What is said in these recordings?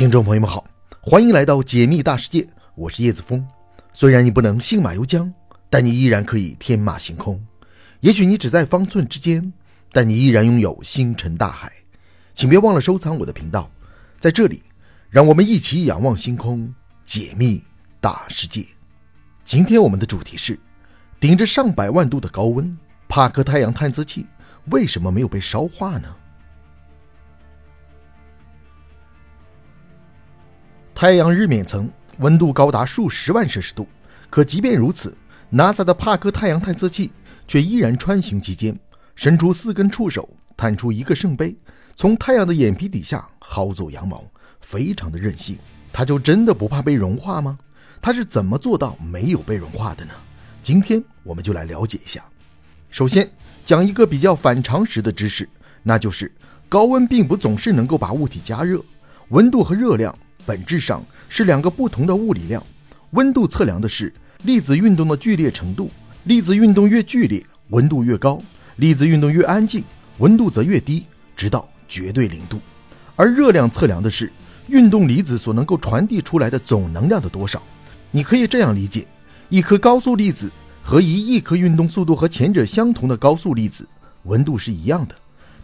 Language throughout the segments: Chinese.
听众朋友们好，欢迎来到解密大世界，我是叶子峰。虽然你不能信马由缰，但你依然可以天马行空。也许你只在方寸之间，但你依然拥有星辰大海。请别忘了收藏我的频道，在这里，让我们一起仰望星空，解密大世界。今天我们的主题是：顶着上百万度的高温，帕克太阳探测器为什么没有被烧化呢？太阳日冕层温度高达数十万摄氏度，可即便如此，NASA 的帕克太阳探测器却依然穿行其间，伸出四根触手，探出一个圣杯，从太阳的眼皮底下薅走羊毛，非常的任性。它就真的不怕被融化吗？它是怎么做到没有被融化的呢？今天我们就来了解一下。首先讲一个比较反常识的知识，那就是高温并不总是能够把物体加热，温度和热量。本质上是两个不同的物理量，温度测量的是粒子运动的剧烈程度，粒子运动越剧烈，温度越高；粒子运动越安静，温度则越低，直到绝对零度。而热量测量的是运动离子所能够传递出来的总能量的多少。你可以这样理解：一颗高速粒子和一亿颗运动速度和前者相同的高速粒子，温度是一样的，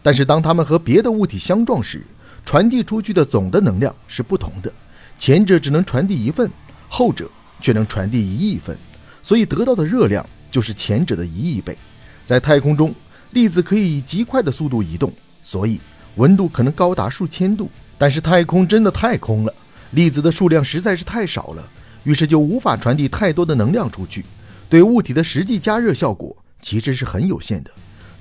但是当它们和别的物体相撞时，传递出去的总的能量是不同的，前者只能传递一份，后者却能传递一亿份，所以得到的热量就是前者的一亿倍。在太空中，粒子可以以极快的速度移动，所以温度可能高达数千度。但是太空真的太空了，粒子的数量实在是太少了，于是就无法传递太多的能量出去，对物体的实际加热效果其实是很有限的。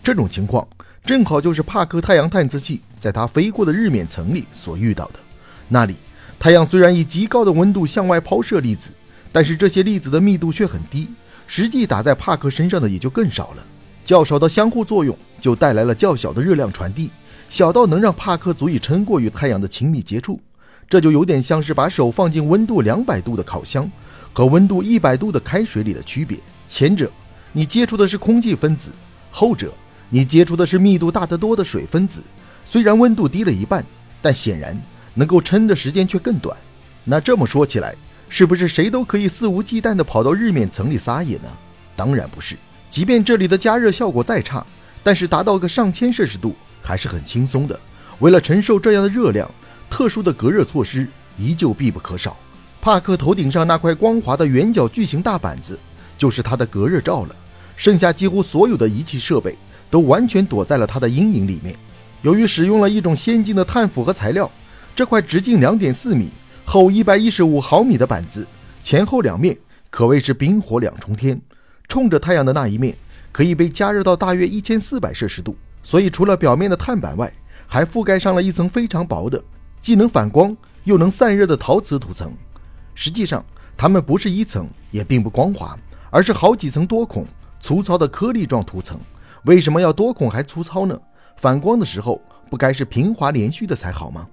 这种情况。正好就是帕克太阳探测器在它飞过的日冕层里所遇到的。那里，太阳虽然以极高的温度向外抛射粒子，但是这些粒子的密度却很低，实际打在帕克身上的也就更少了。较少的相互作用就带来了较小的热量传递，小到能让帕克足以撑过与太阳的亲密接触。这就有点像是把手放进温度两百度的烤箱和温度一百度的开水里的区别。前者，你接触的是空气分子；后者。你接触的是密度大得多的水分子，虽然温度低了一半，但显然能够撑的时间却更短。那这么说起来，是不是谁都可以肆无忌惮地跑到日冕层里撒野呢？当然不是。即便这里的加热效果再差，但是达到个上千摄氏度还是很轻松的。为了承受这样的热量，特殊的隔热措施依旧必不可少。帕克头顶上那块光滑的圆角巨型大板子，就是他的隔热罩了。剩下几乎所有的仪器设备。都完全躲在了它的阴影里面。由于使用了一种先进的碳复合材料，这块直径两点四米、厚一百一十五毫米的板子，前后两面可谓是冰火两重天。冲着太阳的那一面可以被加热到大约一千四百摄氏度，所以除了表面的碳板外，还覆盖上了一层非常薄的、既能反光又能散热的陶瓷涂层。实际上，它们不是一层，也并不光滑，而是好几层多孔、粗糙的颗粒状涂层。为什么要多孔还粗糙呢？反光的时候不该是平滑连续的才好吗？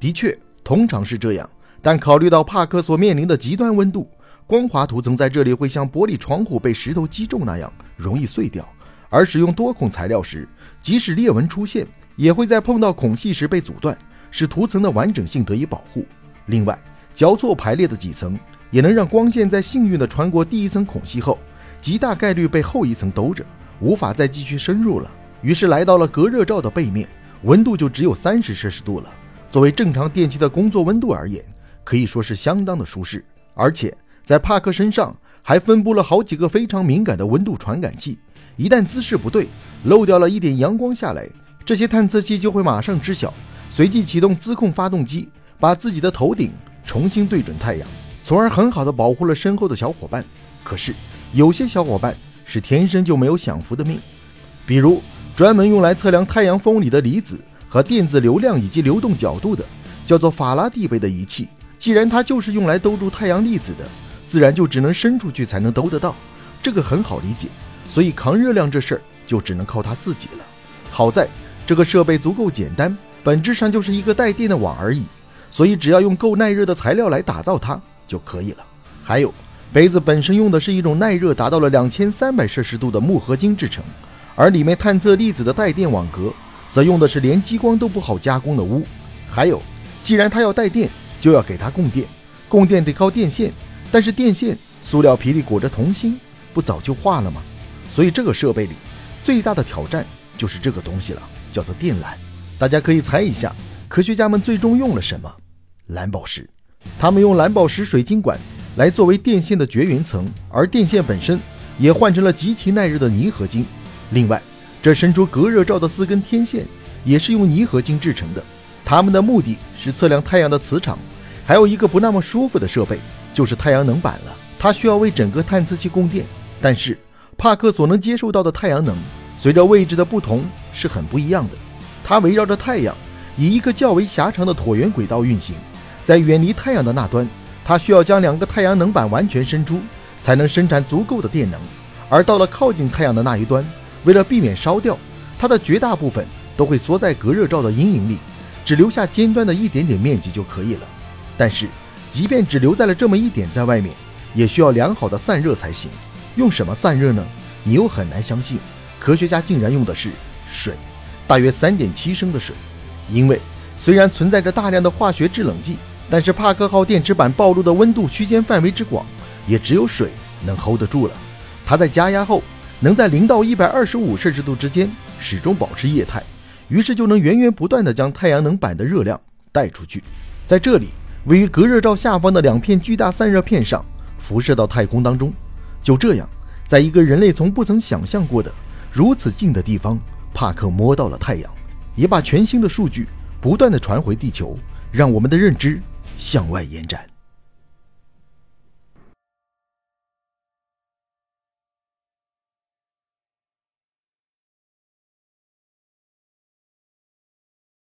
的确，通常是这样。但考虑到帕克所面临的极端温度，光滑涂层在这里会像玻璃窗户被石头击中那样容易碎掉。而使用多孔材料时，即使裂纹出现，也会在碰到孔隙时被阻断，使涂层的完整性得以保护。另外，交错排列的几层也能让光线在幸运地穿过第一层孔隙后，极大概率被后一层兜着。无法再继续深入了，于是来到了隔热罩的背面，温度就只有三十摄氏度了。作为正常电器的工作温度而言，可以说是相当的舒适。而且在帕克身上还分布了好几个非常敏感的温度传感器，一旦姿势不对，漏掉了一点阳光下来，这些探测器就会马上知晓，随即启动自控发动机，把自己的头顶重新对准太阳，从而很好的保护了身后的小伙伴。可是有些小伙伴。是天生就没有享福的命，比如专门用来测量太阳风里的离子和电子流量以及流动角度的，叫做法拉第杯的仪器。既然它就是用来兜住太阳粒子的，自然就只能伸出去才能兜得到。这个很好理解，所以扛热量这事儿就只能靠它自己了。好在这个设备足够简单，本质上就是一个带电的网而已，所以只要用够耐热的材料来打造它就可以了。还有。杯子本身用的是一种耐热达到了两千三百摄氏度的钼合金制成，而里面探测粒子的带电网格则用的是连激光都不好加工的钨。还有，既然它要带电，就要给它供电，供电得靠电线，但是电线塑料皮里裹着铜芯，不早就化了吗？所以这个设备里最大的挑战就是这个东西了，叫做电缆。大家可以猜一下，科学家们最终用了什么？蓝宝石。他们用蓝宝石水晶管来作为电线的绝缘层，而电线本身也换成了极其耐热的泥合金。另外，这伸出隔热罩的四根天线也是用泥合金制成的。它们的目的是测量太阳的磁场。还有一个不那么舒服的设备，就是太阳能板了。它需要为整个探测器供电，但是帕克所能接受到的太阳能，随着位置的不同是很不一样的。它围绕着太阳，以一个较为狭长的椭圆轨道运行。在远离太阳的那端，它需要将两个太阳能板完全伸出，才能生产足够的电能；而到了靠近太阳的那一端，为了避免烧掉，它的绝大部分都会缩在隔热罩的阴影里，只留下尖端的一点点面积就可以了。但是，即便只留在了这么一点在外面，也需要良好的散热才行。用什么散热呢？你又很难相信，科学家竟然用的是水，大约三点七升的水。因为虽然存在着大量的化学制冷剂。但是帕克号电池板暴露的温度区间范围之广，也只有水能 hold 得住了。它在加压后，能在零到一百二十五摄氏度之间始终保持液态，于是就能源源不断地将太阳能板的热量带出去。在这里，位于隔热罩下方的两片巨大散热片上辐射到太空当中。就这样，在一个人类从不曾想象过的如此近的地方，帕克摸到了太阳，也把全新的数据不断地传回地球，让我们的认知。向外延展。